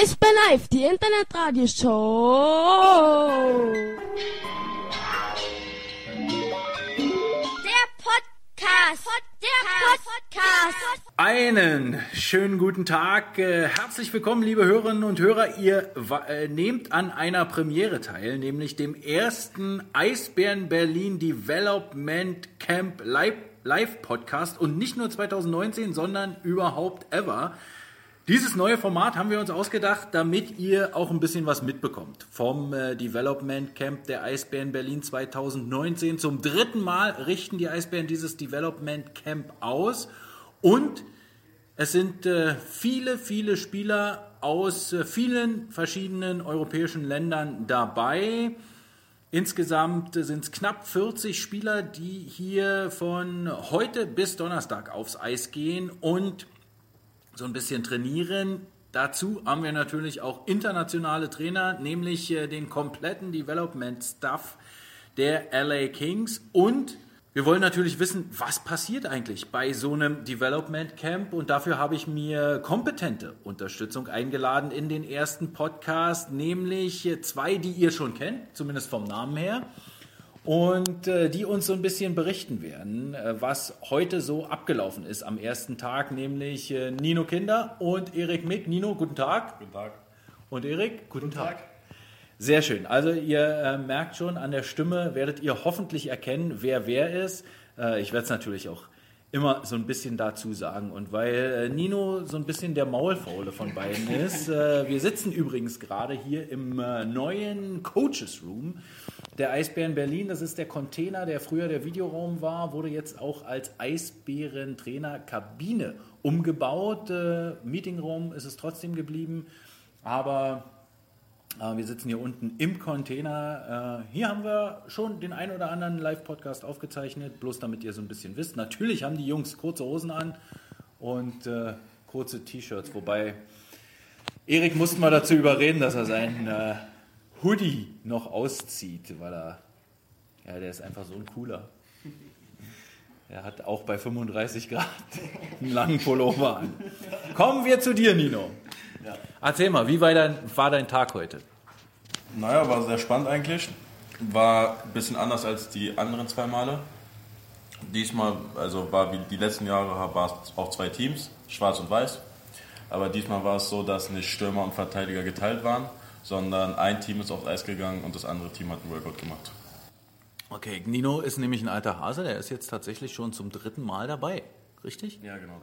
Eisbär Live, die Internetradioshow. Der Podcast. Der Podcast. Einen schönen guten Tag. Äh, Herzlich willkommen, liebe Hörerinnen und Hörer. Ihr äh, nehmt an einer Premiere teil, nämlich dem ersten Eisbären Berlin Development Camp Live, Live Podcast und nicht nur 2019, sondern überhaupt ever. Dieses neue Format haben wir uns ausgedacht, damit ihr auch ein bisschen was mitbekommt vom äh, Development Camp der Eisbären Berlin 2019. Zum dritten Mal richten die Eisbären dieses Development Camp aus und es sind äh, viele, viele Spieler aus äh, vielen verschiedenen europäischen Ländern dabei. Insgesamt sind es knapp 40 Spieler, die hier von heute bis Donnerstag aufs Eis gehen und so ein bisschen trainieren. Dazu haben wir natürlich auch internationale Trainer, nämlich äh, den kompletten Development Staff der LA Kings. Und wir wollen natürlich wissen, was passiert eigentlich bei so einem Development Camp? Und dafür habe ich mir kompetente Unterstützung eingeladen in den ersten Podcast, nämlich äh, zwei, die ihr schon kennt, zumindest vom Namen her und äh, die uns so ein bisschen berichten werden, äh, was heute so abgelaufen ist am ersten Tag, nämlich äh, Nino Kinder und Erik Mick. Nino, guten Tag. Guten Tag. Und Erik, guten, Tag. Sehr schön. Also ihr äh, merkt schon, an der Stimme werdet ihr hoffentlich erkennen, wer wer ist. Äh, ich werde es natürlich auch immer so ein bisschen dazu sagen. Und weil äh, Nino so ein bisschen der Maulfaule von beiden ist, äh, wir sitzen übrigens gerade hier im äh, neuen Coaches Room der Eisbären Berlin. Das ist der Container, der früher der Videoraum war, wurde jetzt auch als Eisbären-Trainer-Kabine umgebaut. Äh, Meetingraum ist es trotzdem geblieben, aber wir sitzen hier unten im Container. Äh, hier haben wir schon den ein oder anderen Live-Podcast aufgezeichnet, bloß damit ihr so ein bisschen wisst. Natürlich haben die Jungs kurze Hosen an und äh, kurze T-Shirts, wobei Erik mussten wir dazu überreden, dass er seinen äh, Hoodie noch auszieht, weil er, ja, der ist einfach so ein cooler. Er hat auch bei 35 Grad einen langen Pullover an. Kommen wir zu dir, Nino. Erzähl mal, wie war dein, war dein Tag heute? Naja, war sehr spannend eigentlich. War ein bisschen anders als die anderen zwei Male. Diesmal, also war wie die letzten Jahre, war es auch zwei Teams, schwarz und weiß. Aber diesmal war es so, dass nicht Stürmer und Verteidiger geteilt waren, sondern ein Team ist aufs Eis gegangen und das andere Team hat einen Workout gemacht. Okay, Nino ist nämlich ein alter Hase, der ist jetzt tatsächlich schon zum dritten Mal dabei, richtig? Ja, genau.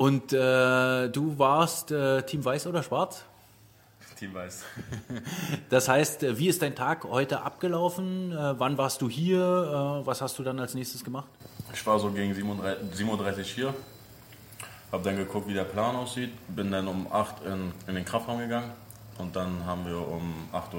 Und äh, du warst äh, Team Weiß oder Schwarz? Team weiß. Das heißt, äh, wie ist dein Tag heute abgelaufen? Äh, wann warst du hier? Äh, was hast du dann als nächstes gemacht? Ich war so gegen 37 37 hier, habe dann geguckt, wie der Plan aussieht, bin dann um 8 in, in den Kraftraum gegangen und dann haben wir um 8.10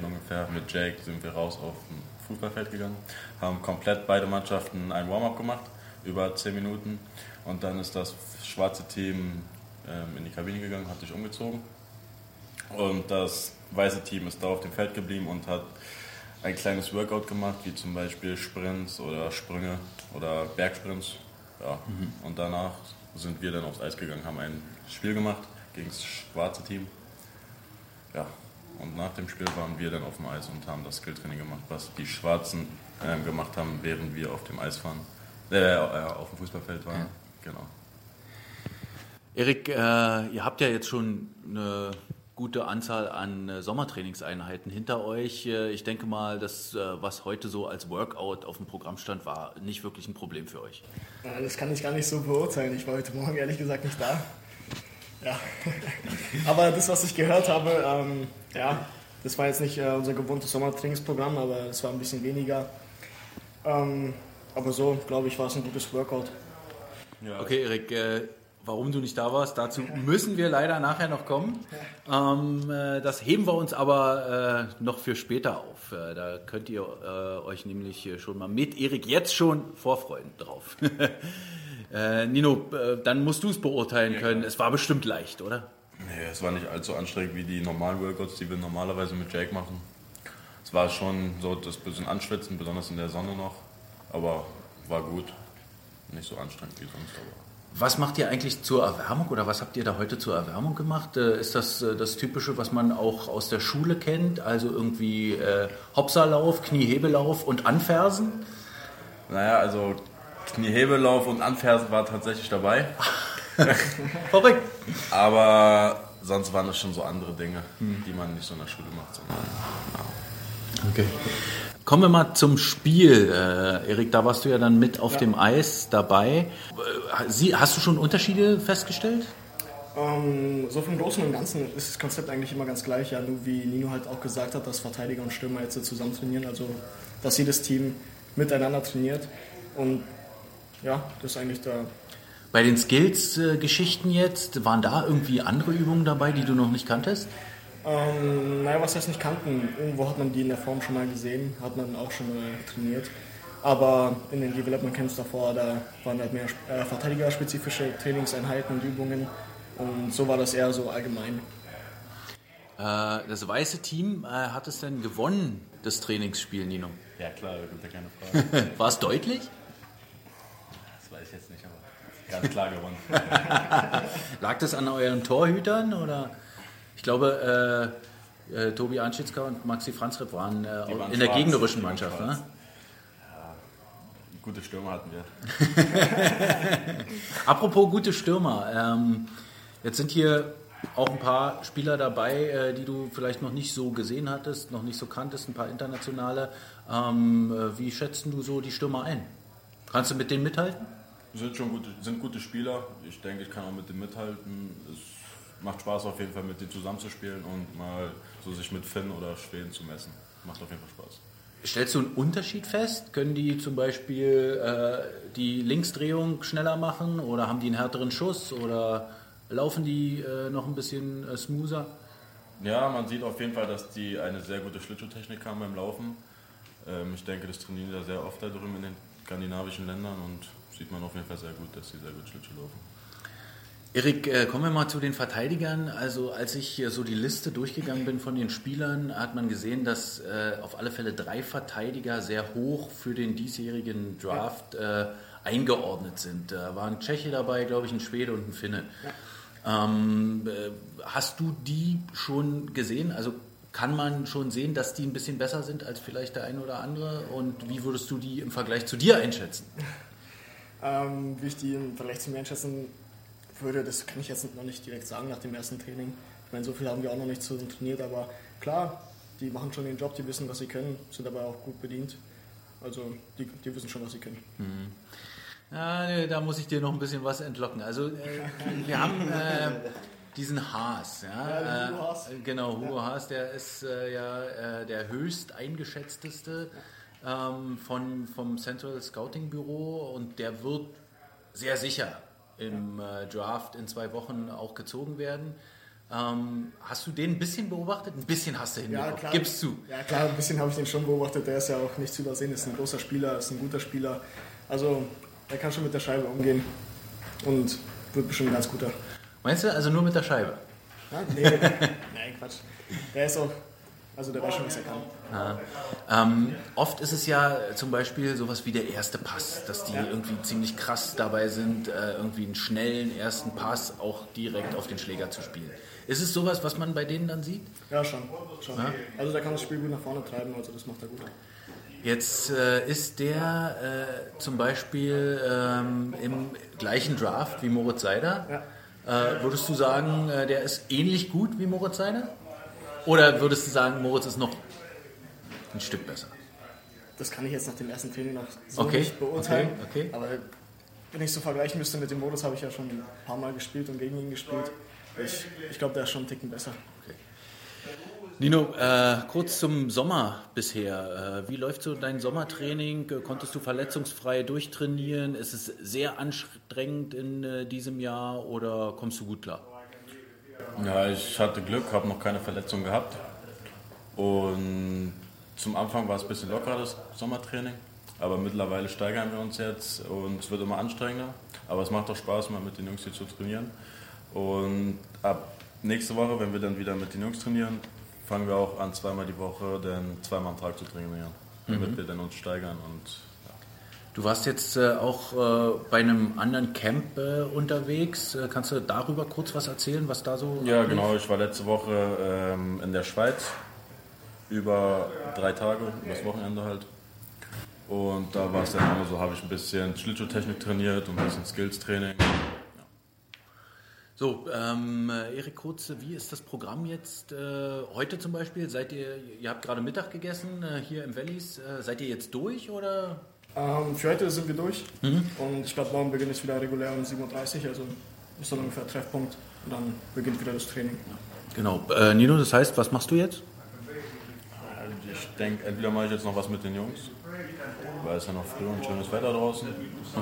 Uhr ungefähr mit Jake sind wir raus auf dem Fußballfeld gegangen, haben komplett beide Mannschaften ein Warm-up gemacht, über 10 Minuten und dann ist das schwarze Team ähm, in die Kabine gegangen, hat sich umgezogen und das weiße Team ist da auf dem Feld geblieben und hat ein kleines Workout gemacht, wie zum Beispiel Sprints oder Sprünge oder Bergsprints. Ja. Und danach sind wir dann aufs Eis gegangen, haben ein Spiel gemacht gegen das schwarze Team. Ja. Und nach dem Spiel waren wir dann auf dem Eis und haben das Skilltraining gemacht, was die Schwarzen ähm, gemacht haben, während wir auf dem Eis waren, äh, äh, auf dem Fußballfeld waren. Genau. Erik, äh, ihr habt ja jetzt schon eine gute Anzahl an äh, Sommertrainingseinheiten hinter euch. Äh, ich denke mal, das, äh, was heute so als Workout auf dem Programm stand, war nicht wirklich ein Problem für euch. Ja, das kann ich gar nicht so beurteilen. Ich war heute Morgen ehrlich gesagt nicht da. Ja. aber das, was ich gehört habe, ähm, ja, das war jetzt nicht äh, unser gewohntes Sommertrainingsprogramm, aber es war ein bisschen weniger. Ähm, aber so, glaube ich, war es ein gutes Workout. Okay, Erik, äh, warum du nicht da warst, dazu müssen wir leider nachher noch kommen. Ähm, äh, das heben wir uns aber äh, noch für später auf. Äh, da könnt ihr äh, euch nämlich schon mal mit Erik jetzt schon vorfreuen drauf. äh, Nino, äh, dann musst du es beurteilen können. Es war bestimmt leicht, oder? Nee, es war nicht allzu anstrengend wie die normalen Workouts, die wir normalerweise mit Jake machen. Es war schon so das bisschen anschwitzen, besonders in der Sonne noch, aber war gut. Nicht so anstrengend wie sonst, aber Was macht ihr eigentlich zur Erwärmung oder was habt ihr da heute zur Erwärmung gemacht? Äh, Ist das äh, das Typische, was man auch aus der Schule kennt? Also irgendwie äh, Hopserlauf, Kniehebellauf und Anfersen? Naja, also Kniehebellauf und Anfersen war tatsächlich dabei. Verrückt. Aber sonst waren das schon so andere Dinge, die man nicht so in der Schule macht. Sondern, Okay. Kommen wir mal zum Spiel. Äh, Erik, da warst du ja dann mit auf dem Eis dabei. Äh, Sie, hast du schon Unterschiede festgestellt? Ähm, so vom Großen und Ganzen ist das Konzept eigentlich immer ganz gleich. Ja, nur wie Nino halt auch gesagt hat, dass Verteidiger und Stürmer jetzt zusammen trainieren. Also, dass jedes Team miteinander trainiert. Und ja, das ist eigentlich der. Bei den Skills-Geschichten jetzt, waren da irgendwie andere Übungen dabei, die du noch nicht kanntest? Ähm, naja, was heißt nicht kannten? Irgendwo hat man die in der Form schon mal gesehen, hat man auch schon mal trainiert. Aber in den Development Camps davor, da waren halt mehr äh, verteidigerspezifische Trainingseinheiten und Übungen. Und so war das eher so allgemein. Äh, das weiße Team, äh, hat es denn gewonnen, das Trainingsspiel, Nino? ja klar, da gibt ja keine Frage. War es deutlich? Das weiß ich jetzt nicht, aber ganz klar gewonnen. Lag das an euren Torhütern oder? Ich glaube, äh, äh, Tobi Anschitzka und Maxi Franzrepp waren, äh, waren in der gegnerischen Mannschaft. Ne? Gute Stürmer hatten wir. Apropos gute Stürmer, ähm, jetzt sind hier auch ein paar Spieler dabei, äh, die du vielleicht noch nicht so gesehen hattest, noch nicht so kanntest, ein paar internationale. Ähm, äh, wie schätzt du so die Stürmer ein? Kannst du mit denen mithalten? Sind schon gute, sind gute Spieler. Ich denke, ich kann auch mit denen mithalten. Es macht Spaß auf jeden Fall mit denen zusammenzuspielen und mal so sich mit Finn oder Schweden zu messen. Macht auf jeden Fall Spaß. Stellst du einen Unterschied fest? Können die zum Beispiel äh, die Linksdrehung schneller machen oder haben die einen härteren Schuss oder laufen die äh, noch ein bisschen äh, smoother? Ja, man sieht auf jeden Fall, dass die eine sehr gute Schlittschuhtechnik haben beim Laufen. Ähm, ich denke, das trainieren die da sehr oft da drüben in den skandinavischen Ländern und sieht man auf jeden Fall sehr gut, dass sie sehr gut Schlittschuh laufen. Erik, äh, kommen wir mal zu den Verteidigern. Also als ich hier so die Liste durchgegangen bin von den Spielern, hat man gesehen, dass äh, auf alle Fälle drei Verteidiger sehr hoch für den diesjährigen Draft äh, eingeordnet sind. Da war ein Tscheche dabei, glaube ich, ein Schwede und ein Finne. Ähm, äh, hast du die schon gesehen? Also kann man schon sehen, dass die ein bisschen besser sind als vielleicht der eine oder andere? Und wie würdest du die im Vergleich zu dir einschätzen? Ähm, wie ich die im Vergleich zu mir einschätzen würde, das kann ich jetzt noch nicht direkt sagen nach dem ersten Training. Ich meine, so viel haben wir auch noch nicht zusammen trainiert, aber klar, die machen schon den Job, die wissen, was sie können, sind aber auch gut bedient. Also die, die wissen schon, was sie können. Ja, nee, da muss ich dir noch ein bisschen was entlocken. Also äh, wir haben äh, diesen Haas, ja, Ja, Hugo Haas. Äh, genau, Hugo Haas, der ist äh, ja äh, der höchst eingeschätzteste ähm, von, vom Central Scouting Büro und der wird sehr sicher im äh, Draft in zwei Wochen auch gezogen werden. Ähm, hast du den ein bisschen beobachtet? Ein bisschen hast du hingeguckt, gibst zu. Ja, klar, ein bisschen habe ich den schon beobachtet. Der ist ja auch nicht zu übersehen, ist ein großer Spieler, ist ein guter Spieler. Also, er kann schon mit der Scheibe umgehen und wird bestimmt ein ganz guter. Meinst du also nur mit der Scheibe? Ja, nee, nein, Quatsch. Der ist auch, also der weiß schon, was er kann. Ähm, oft ist es ja zum Beispiel sowas wie der erste Pass, dass die irgendwie ziemlich krass dabei sind, äh, irgendwie einen schnellen ersten Pass auch direkt auf den Schläger zu spielen. Ist es sowas, was man bei denen dann sieht? Ja, schon. schon. Also, der kann das Spiel gut nach vorne treiben, also das macht er gut. Jetzt äh, ist der äh, zum Beispiel ähm, im gleichen Draft wie Moritz Seider. Äh, würdest du sagen, äh, der ist ähnlich gut wie Moritz Seider? Oder würdest du sagen, Moritz ist noch ein Stück besser? Das kann ich jetzt nach dem ersten Training noch so Okay, nicht beurteilen. okay, okay. Aber wenn ich so vergleichen müsste mit dem Modus, habe ich ja schon ein paar Mal gespielt und gegen ihn gespielt. Ich, ich glaube, der ist schon einen Ticken besser. Nino, äh, kurz zum Sommer bisher. Äh, wie läuft so dein Sommertraining? Konntest du verletzungsfrei durchtrainieren? Ist es sehr anstrengend in äh, diesem Jahr oder kommst du gut klar? Ja, ich hatte Glück, habe noch keine Verletzung gehabt. Und zum Anfang war es ein bisschen lockerer, das Sommertraining. Aber mittlerweile steigern wir uns jetzt und es wird immer anstrengender. Aber es macht auch Spaß, mal mit den Jungs hier zu trainieren. Und ab nächste Woche, wenn wir dann wieder mit den Jungs trainieren, fangen wir auch an, zweimal die Woche, dann zweimal am Tag zu trainieren. Damit wir dann uns steigern und. Du warst jetzt äh, auch äh, bei einem anderen Camp äh, unterwegs. Äh, kannst du darüber kurz was erzählen, was da so. Ja, genau. Ich war letzte Woche ähm, in der Schweiz über drei Tage, übers Wochenende halt. Und da war es dann immer so, habe ich ein bisschen Schlittschuhtechnik trainiert und ein bisschen Skills-Training. So, ähm, äh, Erik Kurze, wie ist das Programm jetzt äh, heute zum Beispiel? Seid ihr, ihr habt gerade Mittag gegessen äh, hier im Valleys. Äh, seid ihr jetzt durch oder? Ähm, für heute sind wir durch und ich glaube, morgen beginnt es wieder regulär um 7.30 Uhr, also ist dann ungefähr Treffpunkt und dann beginnt wieder das Training. Genau. Äh, Nino, das heißt, was machst du jetzt? Ich denke, entweder mache ich jetzt noch was mit den Jungs, weil es ja noch früh und schönes Wetter draußen.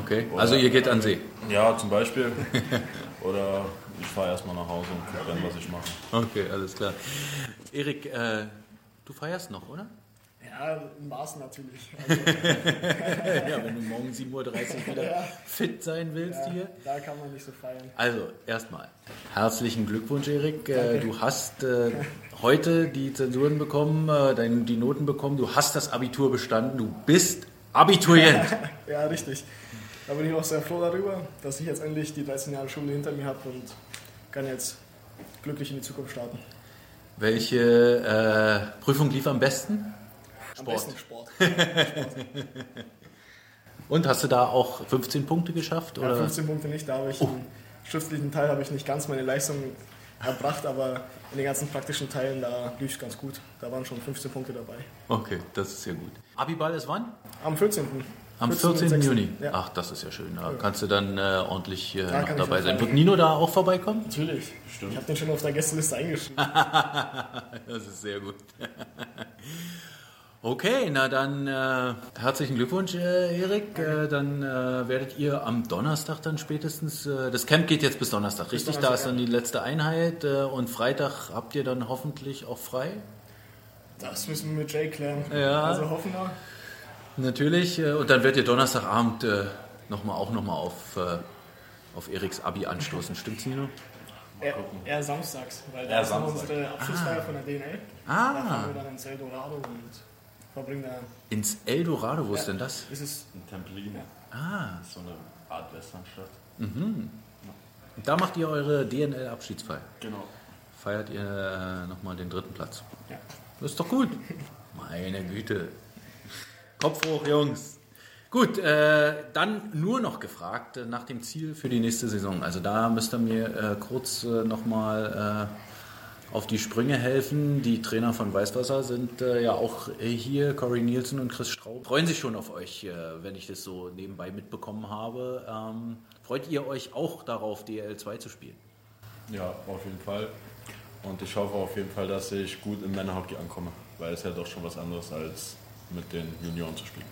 Okay. Also ihr geht an See. Ja, zum Beispiel. Oder ich fahre erstmal nach Hause und gucke dann, was ich mache. Okay, alles klar. Erik, äh, du feierst noch, oder? Ja, in Maßen natürlich. Also, ja, wenn du morgen 7.30 Uhr wieder fit sein willst hier. da kann man nicht so feiern. Also, erstmal, herzlichen Glückwunsch, Erik. Äh, du hast äh, heute die Zensuren bekommen, äh, die Noten bekommen, du hast das Abitur bestanden, du bist Abiturient. Ja, richtig. Da bin ich auch sehr froh darüber, dass ich jetzt endlich die 13 Jahre Schule hinter mir habe und kann jetzt glücklich in die Zukunft starten. Welche äh, Prüfung lief am besten? Am Sport. besten Sport. Und hast du da auch 15 Punkte geschafft? Ja, Oder? 15 Punkte nicht, da habe ich im schriftlichen Teil habe ich nicht ganz meine Leistung erbracht, aber in den ganzen praktischen Teilen, da lief es ganz gut. Da waren schon 15 Punkte dabei. Okay, das ist ja gut. Abiball ist wann? Am 14. Am 14. 14. 6.. Juni. Ja, Ach, das ist ja schön. Da kannst du dann äh, ordentlich äh, Da noch kann ich dabei sein. Wird Nino da auch vorbeikommen? natürlich. Ich habe den schon auf der Gästeliste eingeschrieben. Das ist sehr gut. Okay, na dann äh, herzlichen Glückwunsch, äh, Erik. Äh, dann äh, werdet ihr am Donnerstag dann spätestens, äh, das Camp geht jetzt bis Donnerstag, richtig? da Donnerstag, ist dann die letzte Einheit äh, und Freitag habt ihr dann hoffentlich auch frei. Das müssen wir mit Jay klären. Ja. Also hoffen wir. Natürlich. Äh, und dann werdet ihr Donnerstagabend äh, noch mal, auch nochmal auf, äh, auf Eriks Abi anstoßen. Stimmt's, Nino? Eher, eher samstags, weil da ist noch unsere Abschlussfeier von der DNA. Da Ah, fahren wir dann ins Eldorado und verbringen da. ins Eldorado, wo ist denn das? Ist es In Templin. Ah, Das ist so eine Art Westernstadt. da macht ihr eure DNL-Abschiedsfeier. Genau. Feiert ihr äh, nochmal den dritten Platz. Ja. Das ist doch gut. Meine Güte. Kopf hoch, Jungs. Gut, äh, dann nur noch gefragt äh, nach dem Ziel für die nächste Saison. Also da müsst ihr mir äh, kurz äh, nochmal äh, auf die Sprünge helfen. Die Trainer von Weißwasser sind äh, ja auch hier, Corey Nielsen und Chris Straub. Freuen sich schon auf euch, äh, wenn ich das so nebenbei mitbekommen habe. Ähm, freut ihr euch auch darauf, DL2 zu spielen? Ja, auf jeden Fall. Und ich hoffe auf jeden Fall, dass ich gut im Männerhockey ankomme, weil es ja doch schon was anderes als mit den Junioren zu spielen.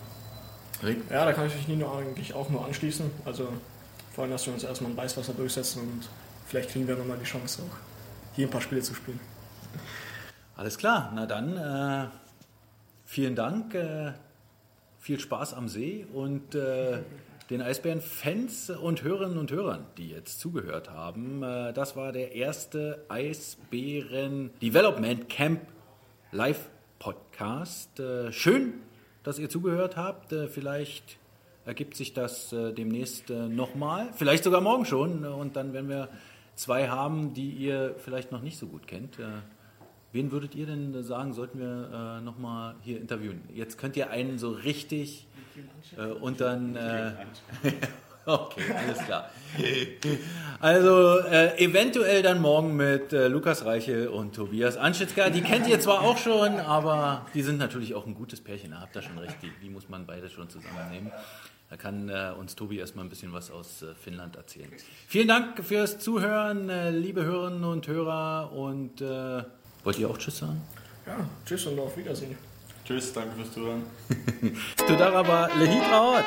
Rick? Ja, da kann ich mich Nino eigentlich auch nur anschließen. Also vor allem, dass wir uns erstmal in Weißwasser durchsetzen und vielleicht kriegen wir nochmal die Chance, auch hier ein paar Spiele zu spielen. Alles klar, na dann äh, vielen Dank, äh, viel Spaß am See und äh, den Eisbären-Fans und Hörerinnen und Hörern, die jetzt zugehört haben. Äh, das war der erste Eisbären Development Camp Live Podcast. Äh, schön, dass ihr zugehört habt. Äh, vielleicht ergibt sich das demnächst nochmal, vielleicht sogar morgen schon. Und dann, wenn wir zwei haben, die ihr vielleicht noch nicht so gut kennt. Äh, wen würdet ihr denn sagen, sollten wir äh, nochmal hier interviewen? Jetzt könnt ihr einen so richtig äh, und dann... Äh, okay, alles klar. Also äh, eventuell dann morgen mit äh, Lukas Reiche und Tobias Anschitzka. Die kennt ihr zwar auch schon, aber die sind natürlich auch ein gutes Pärchen. Da habt ihr schon recht. Die, die muss man beide schon zusammennehmen. Da kann äh, uns Tobi erstmal ein bisschen was aus äh, Finnland erzählen. Vielen Dank fürs Zuhören, äh, liebe Hörerinnen und Hörer. Und äh, wollt ihr auch Tschüss sagen? Ja, Tschüss und auf Wiedersehen. Tschüss, danke fürs Zuhören. Tudaraba Lehitraot!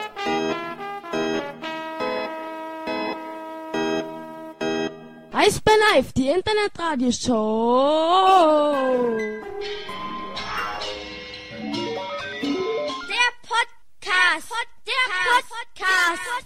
Ice Live, die Internetradioshow! Der Podcast. Der Podcast.